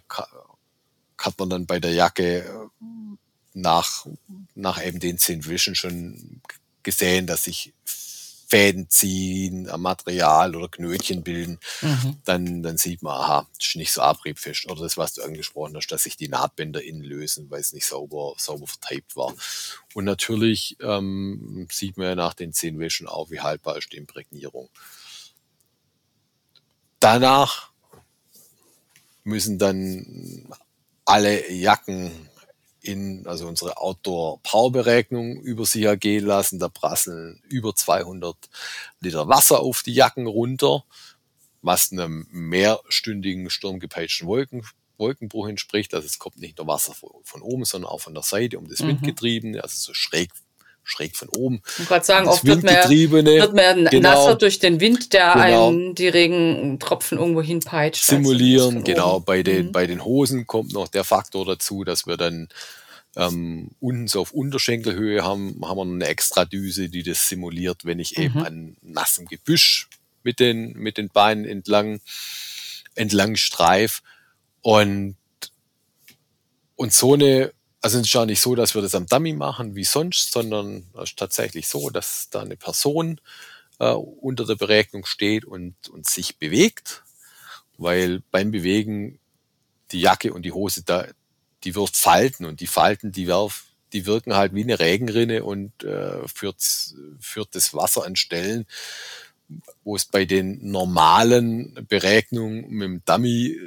hat man dann bei der Jacke äh, nach, nach eben den zehn Wischen schon gesehen, dass sich Fäden ziehen am Material oder Knötchen bilden, mhm. dann, dann sieht man, aha, das ist nicht so abriebfest. Oder das, was du angesprochen hast, dass sich die Nahtbänder innen lösen, weil es nicht sauber, sauber verteilt war. Und natürlich ähm, sieht man ja nach den zehn Wäschen auch, wie haltbar ist die Imprägnierung. Danach müssen dann alle Jacken in, also unsere Outdoor-Power-Beregnung über sich ergehen lassen. Da prasseln über 200 Liter Wasser auf die Jacken runter, was einem mehrstündigen sturmgepeitschten Wolken, Wolkenbruch entspricht. Also es kommt nicht nur Wasser von oben, sondern auch von der Seite um das mhm. Windgetriebene, also so schräg schräg von oben. Ich wollte sagen, oft wird man, wird man genau, nasser durch den Wind, der genau, einen die Regentropfen irgendwo hinpeitscht. Simulieren, also genau. Bei den, mhm. bei den Hosen kommt noch der Faktor dazu, dass wir dann ähm, unten so auf Unterschenkelhöhe haben, haben wir eine extra Düse, die das simuliert, wenn ich mhm. eben an nassem Gebüsch mit den, mit den Beinen entlang, entlang streif. Und, und so eine also es ist ja nicht so, dass wir das am Dummy machen wie sonst, sondern es ist tatsächlich so, dass da eine Person äh, unter der Beregnung steht und, und sich bewegt, weil beim Bewegen die Jacke und die Hose da, die wird falten und die Falten, die, werf, die wirken halt wie eine Regenrinne und äh, führt, führt das Wasser an Stellen, wo es bei den normalen Beregnungen mit dem Dummy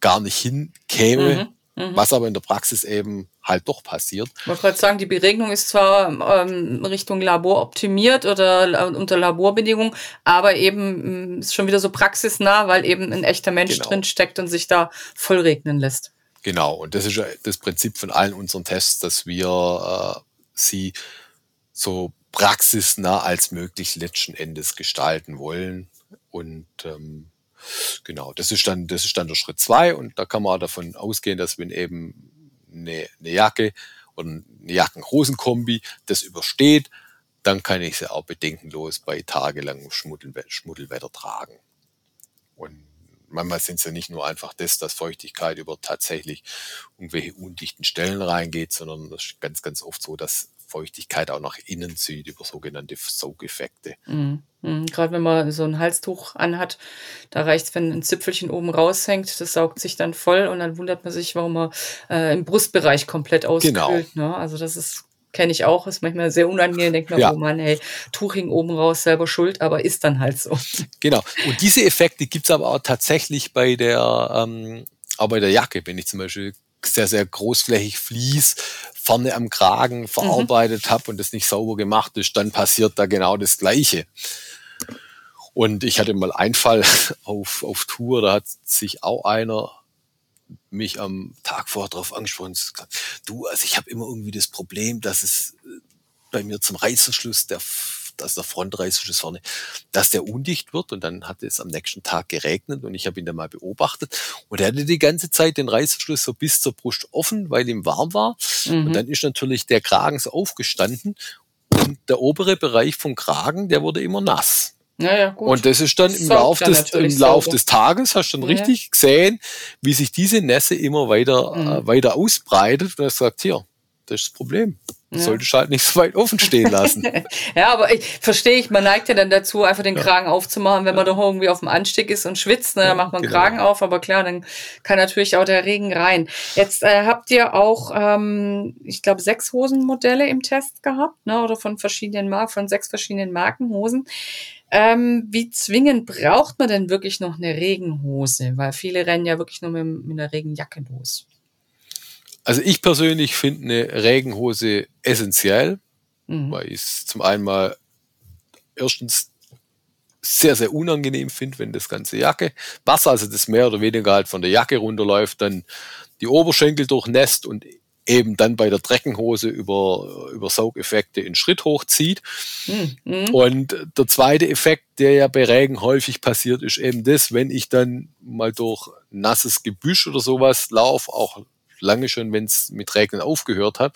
gar nicht hinkäme. Mhm. Mhm. Was aber in der Praxis eben halt doch passiert. Ich wollte gerade sagen, die Beregnung ist zwar ähm, Richtung Labor optimiert oder äh, unter Laborbedingungen, aber eben mm, ist schon wieder so praxisnah, weil eben ein echter Mensch genau. drin steckt und sich da voll regnen lässt. Genau, und das ist ja das Prinzip von allen unseren Tests, dass wir äh, sie so praxisnah als möglich letzten Endes gestalten wollen. Und ähm, Genau, das ist dann, das ist dann der Schritt zwei und da kann man davon ausgehen, dass wenn eben eine, eine Jacke oder eine Jacken-Hosen-Kombi das übersteht, dann kann ich sie auch bedenkenlos bei tagelangem Schmuddelwetter, Schmuddelwetter tragen. Und manchmal sind es ja nicht nur einfach das, dass Feuchtigkeit über tatsächlich irgendwelche undichten Stellen reingeht, sondern das ist ganz, ganz oft so, dass Feuchtigkeit auch nach innen zieht über sogenannte Saugeffekte. Mhm. Mhm. Gerade wenn man so ein Halstuch anhat, da reicht es, wenn ein Zipfelchen oben raushängt, das saugt sich dann voll und dann wundert man sich, warum man äh, im Brustbereich komplett auskühlt. Genau. Ne? Also das ist kenne ich auch, ist manchmal sehr unangenehm, denkt man, ja. oh Mann, hey, Tuch hing oben raus, selber schuld, aber ist dann halt so. Genau. Und diese Effekte gibt's aber auch tatsächlich bei der, ähm, auch bei der Jacke, wenn ich zum Beispiel sehr, sehr großflächig Vlies vorne am Kragen mhm. verarbeitet mhm. habe und das nicht sauber gemacht ist, dann passiert da genau das Gleiche. Und ich hatte mal einen Fall [LAUGHS] auf, auf Tour, da hat sich auch einer mich am Tag vorher darauf angesprochen, du, also ich habe immer irgendwie das Problem, dass es äh, bei mir zum Reißverschluss der dass der Frontreißverschluss vorne, dass der undicht wird und dann hat es am nächsten Tag geregnet und ich habe ihn dann mal beobachtet und er hatte die ganze Zeit den Reißverschluss so bis zur Brust offen, weil ihm warm war mhm. und dann ist natürlich der Kragen so aufgestanden und der obere Bereich vom Kragen, der wurde immer nass. Ja, ja, gut. Und das ist dann im Lauf, des, im Lauf des Tages, hast du dann ja. richtig gesehen, wie sich diese Nässe immer weiter, mhm. äh, weiter ausbreitet. Und er sagt, hier, das ist das Problem. Ja. Solltest halt nicht [LAUGHS] so weit offen stehen lassen. [LAUGHS] ja, aber ich verstehe ich, man neigt ja dann dazu, einfach den Kragen aufzumachen, wenn man doch irgendwie auf dem Anstieg ist und schwitzt, ne, dann macht man genau. Kragen auf, aber klar, dann kann natürlich auch der Regen rein. Jetzt äh, habt ihr auch, ähm, ich glaube, sechs Hosenmodelle im Test gehabt, ne, oder von verschiedenen Marken, von sechs verschiedenen Markenhosen. Ähm, wie zwingend braucht man denn wirklich noch eine Regenhose? Weil viele rennen ja wirklich nur mit, mit einer Regenjacke los. Also ich persönlich finde eine Regenhose essentiell, mhm. weil ich es zum einen mal erstens sehr, sehr unangenehm finde, wenn das ganze Jacke, Wasser, also das mehr oder weniger halt von der Jacke runterläuft, dann die Oberschenkel durchnässt und eben dann bei der Treckenhose über, über Saugeffekte in Schritt hochzieht. Mhm. Und der zweite Effekt, der ja bei Regen häufig passiert, ist eben das, wenn ich dann mal durch nasses Gebüsch oder sowas laufe, auch lange schon, wenn es mit Regnen aufgehört hat,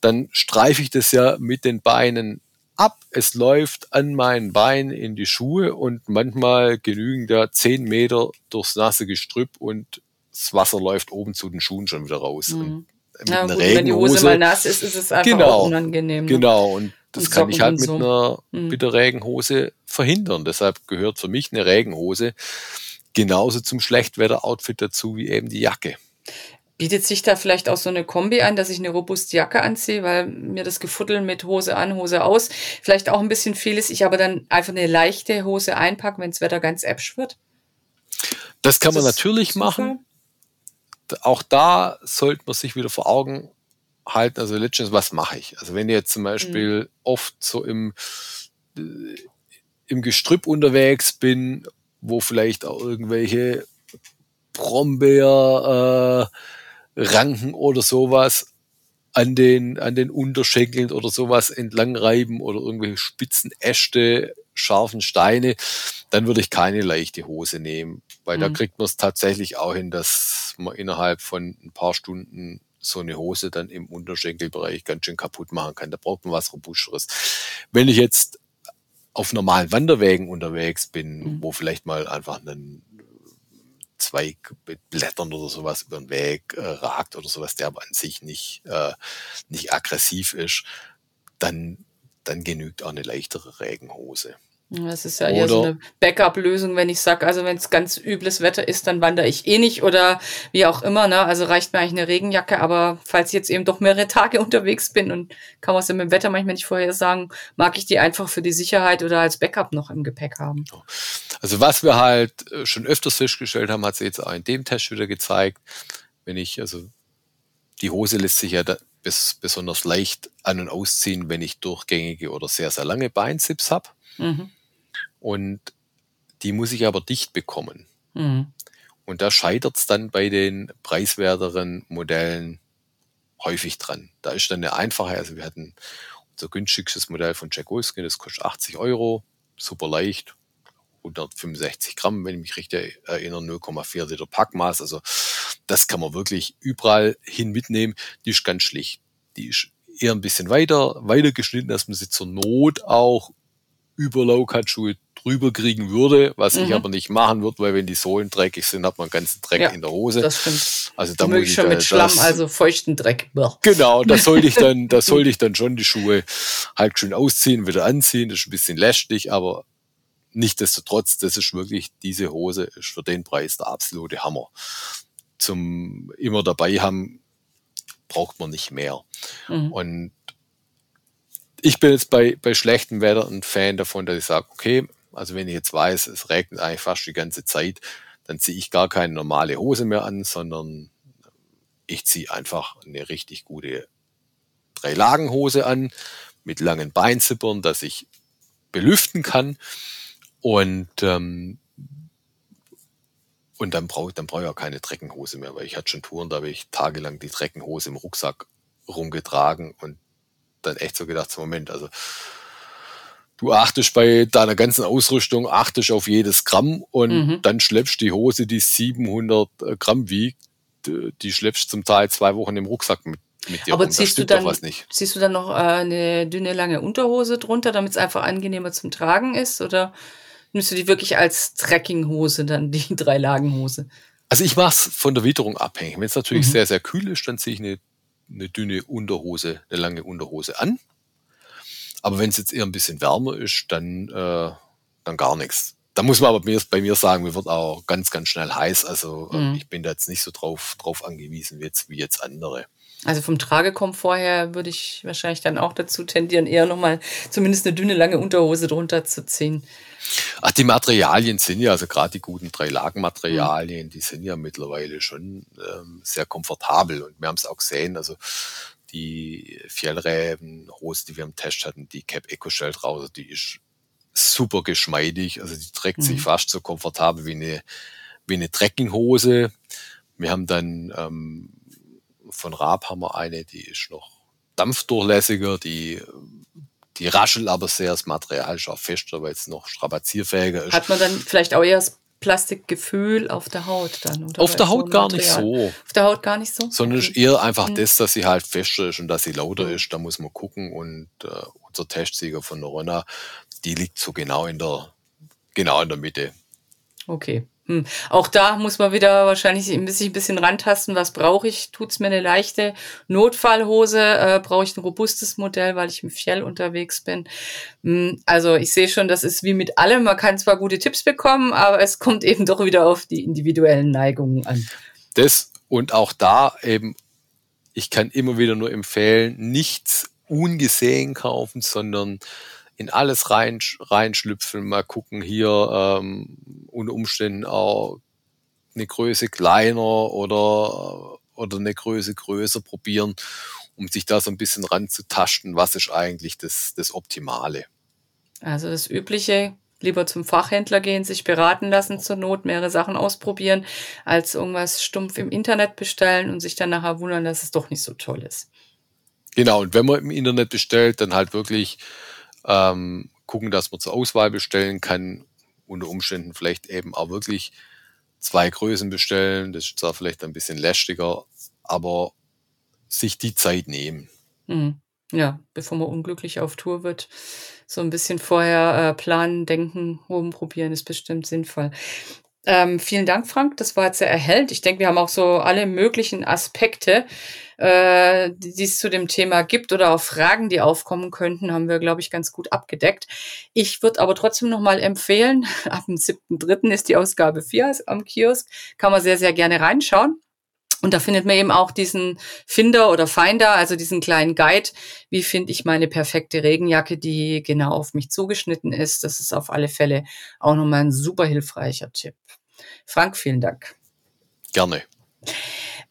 dann streife ich das ja mit den Beinen ab. Es läuft an meinen Beinen in die Schuhe und manchmal genügen da zehn Meter durchs nasse Gestrüpp und das Wasser läuft oben zu den Schuhen schon wieder raus. Mhm mit ja, gut. Wenn die Hose mal nass ist, ist es einfach genau, unangenehm. Ne? Genau, und das und kann ich halt mit so. einer, mit der Regenhose verhindern. Deshalb gehört für mich eine Regenhose genauso zum Schlechtwetter-Outfit dazu wie eben die Jacke. Bietet sich da vielleicht auch so eine Kombi an, dass ich eine robuste Jacke anziehe, weil mir das Gefutteln mit Hose an, Hose aus vielleicht auch ein bisschen viel ist, ich aber dann einfach eine leichte Hose einpacke, wenn das Wetter ganz äpsch wird? Das kann man natürlich machen auch da sollte man sich wieder vor Augen halten, also letztens, was mache ich? Also wenn ich jetzt zum Beispiel mhm. oft so im, äh, im Gestrüpp unterwegs bin, wo vielleicht auch irgendwelche Brombeer, äh, Ranken oder sowas an den, an den Unterschenkeln oder sowas entlang reiben oder irgendwelche spitzen Äste, scharfen Steine, dann würde ich keine leichte Hose nehmen, weil mhm. da kriegt man es tatsächlich auch hin, dass man innerhalb von ein paar Stunden so eine Hose dann im Unterschenkelbereich ganz schön kaputt machen kann. Da braucht man was Robusteres. Wenn ich jetzt auf normalen Wanderwegen unterwegs bin, mhm. wo vielleicht mal einfach ein Zweig mit Blättern oder sowas über den Weg äh, ragt oder sowas, der aber an sich nicht, äh, nicht aggressiv ist, dann, dann genügt auch eine leichtere Regenhose. Das ist ja eher so eine Backup-Lösung, wenn ich sage, also wenn es ganz übles Wetter ist, dann wandere ich eh nicht oder wie auch immer. Ne? Also reicht mir eigentlich eine Regenjacke, aber falls ich jetzt eben doch mehrere [LAUGHS] Tage unterwegs bin und kann man es ja mit dem Wetter manchmal nicht vorher sagen, mag ich die einfach für die Sicherheit oder als Backup noch im Gepäck haben. Also was wir halt äh, schon öfters festgestellt haben, hat sie jetzt auch in dem Test wieder gezeigt, wenn ich, also die Hose lässt sich ja bis, besonders leicht an- und ausziehen, wenn ich durchgängige oder sehr, sehr lange Beinzips habe. Mhm. Und die muss ich aber dicht bekommen. Mhm. Und da scheitert es dann bei den preiswerteren Modellen häufig dran. Da ist dann eine einfache, also wir hatten unser günstigstes Modell von Jack Wolfskin, das kostet 80 Euro, super leicht, 165 Gramm, wenn ich mich richtig erinnere, 0,4 Liter Packmaß. Also das kann man wirklich überall hin mitnehmen. Die ist ganz schlicht. Die ist eher ein bisschen weiter, weiter geschnitten, dass man sie zur Not auch über Low-Cut-Schuhe drüber kriegen würde, was Mhm. ich aber nicht machen würde, weil wenn die Sohlen dreckig sind, hat man einen ganzen Dreck Ja, in der Hose. Das stimmt. also da muss ich schon mit Schlamm, das, also feuchten Dreck. Genau, da sollte ich dann, da [LAUGHS] sollte ich dann schon die Schuhe halt schön ausziehen, wieder anziehen. Das ist ein bisschen lästig, aber nichtsdestotrotz, das ist wirklich, diese Hose ist für den Preis der absolute Hammer. Zum immer dabei haben, braucht man nicht mehr. Mhm. Und ich bin jetzt bei, bei schlechtem Wetter ein Fan davon, dass ich sage, okay, also wenn ich jetzt weiß, es regnet eigentlich fast die ganze Zeit, dann ziehe ich gar keine normale Hose mehr an, sondern ich ziehe einfach eine richtig gute Drei-Lagen-Hose an mit langen Beinzippern, dass ich belüften kann. Und, ähm, und dann brauche dann brauch ich auch keine Treckenhose mehr, weil ich hatte schon Touren, da habe ich tagelang die Treckenhose im Rucksack rumgetragen und dann echt so gedacht, Moment, also du achtest bei deiner ganzen Ausrüstung, achtest auf jedes Gramm und Mhm. dann schleppst die Hose, die 700 Gramm wiegt, äh, die schleppst zum Teil zwei Wochen im Rucksack mit, mit dir Aber rum. Ziehst du dann, was nicht. ziehst du dann noch äh, eine dünne, lange Unterhose drunter, damit es einfach angenehmer zum Tragen ist? Oder nimmst du die wirklich als Trekkinghose, dann die [LAUGHS] Dreilagenhose? Also ich mache es von der Witterung abhängig. Wenn es natürlich Mhm. sehr, sehr kühl ist, dann ziehe ich eine, eine dünne Unterhose, eine lange Unterhose an. Aber wenn es jetzt eher ein bisschen wärmer ist, dann, äh, dann gar nichts. Da muss man aber mir, bei mir sagen, mir wird auch ganz, ganz schnell heiß. Also äh, Mhm. ich bin da jetzt nicht so drauf, drauf angewiesen wie jetzt, wie jetzt andere. Also vom Tragekomfort her würde ich wahrscheinlich dann auch dazu tendieren, eher nochmal zumindest eine dünne, lange Unterhose drunter zu ziehen. Ach, die Materialien sind ja, also gerade die guten Drei-Lagen-Materialien, die sind ja mittlerweile schon ähm, sehr komfortabel. Und wir haben es auch gesehen, also die Fjellräben-Hose, die wir im Test hatten, die Cap Eco Shell draußen, die ist super geschmeidig. Also die trägt Mhm. sich fast so komfortabel wie eine, wie eine Trekkinghose. Wir haben dann ähm, von Raab haben wir eine, die ist noch dampfdurchlässiger, die, die raschelt aber sehr, das Material ist auch fester, weil es noch strapazierfähiger ist. Hat man dann vielleicht auch eher das Plastikgefühl auf der Haut dann? Oder Auf der so Haut einem gar nicht Material? so, Auf der Haut gar nicht so? sondern Okay. ist eher einfach Mhm. das, dass sie halt fester ist und dass sie lauter Mhm. ist. Da muss man gucken und äh, unser Testsieger von der Ronna, die liegt so genau in der, genau in der Mitte. Okay. Hm. Auch da muss man wieder wahrscheinlich ein bisschen, ein bisschen rantasten. Was brauche ich? Tut's mir eine leichte Notfallhose? Äh, brauche ich ein robustes Modell, weil ich im Fjell unterwegs bin? Hm. Also ich sehe schon, das ist wie mit allem. Man kann zwar gute Tipps bekommen, aber es kommt eben doch wieder auf die individuellen Neigungen an. Das und auch da eben, ich kann immer wieder nur empfehlen, nichts ungesehen kaufen, sondern in alles rein, reinschlüpfen, mal gucken hier ähm, unter Umständen auch eine Größe kleiner oder, oder eine Größe größer probieren, um sich da so ein bisschen ranzutasten, was ist eigentlich das, das Optimale. Also das Übliche, lieber zum Fachhändler gehen, sich beraten lassen zur Not, mehrere Sachen ausprobieren, als irgendwas stumpf im Internet bestellen und sich dann nachher wundern, dass es doch nicht so toll ist. Genau, und wenn man im Internet bestellt, dann halt wirklich ähm, gucken, dass man zur Auswahl bestellen kann, unter Umständen vielleicht eben auch wirklich zwei Größen bestellen. Das ist zwar vielleicht ein bisschen lästiger, aber sich die Zeit nehmen. Mhm. Ja, bevor man unglücklich auf Tour wird, so ein bisschen vorher äh, planen, denken, rumprobieren ist bestimmt sinnvoll. Ähm, vielen Dank, Frank. Das war jetzt sehr erhellend. Ich denke, wir haben auch so alle möglichen Aspekte, äh, die es zu dem Thema gibt oder auch Fragen, die aufkommen könnten, haben wir, glaube ich, ganz gut abgedeckt. Ich würde aber trotzdem noch mal empfehlen, [LAUGHS] ab dem 7.3. ist die Ausgabe 4 am Kiosk, kann man sehr, sehr gerne reinschauen. Und da findet man eben auch diesen Finder oder Finder, also diesen kleinen Guide. Wie finde ich meine perfekte Regenjacke, die genau auf mich zugeschnitten ist? Das ist auf alle Fälle auch nochmal ein super hilfreicher Tipp. Frank, vielen Dank. Gerne.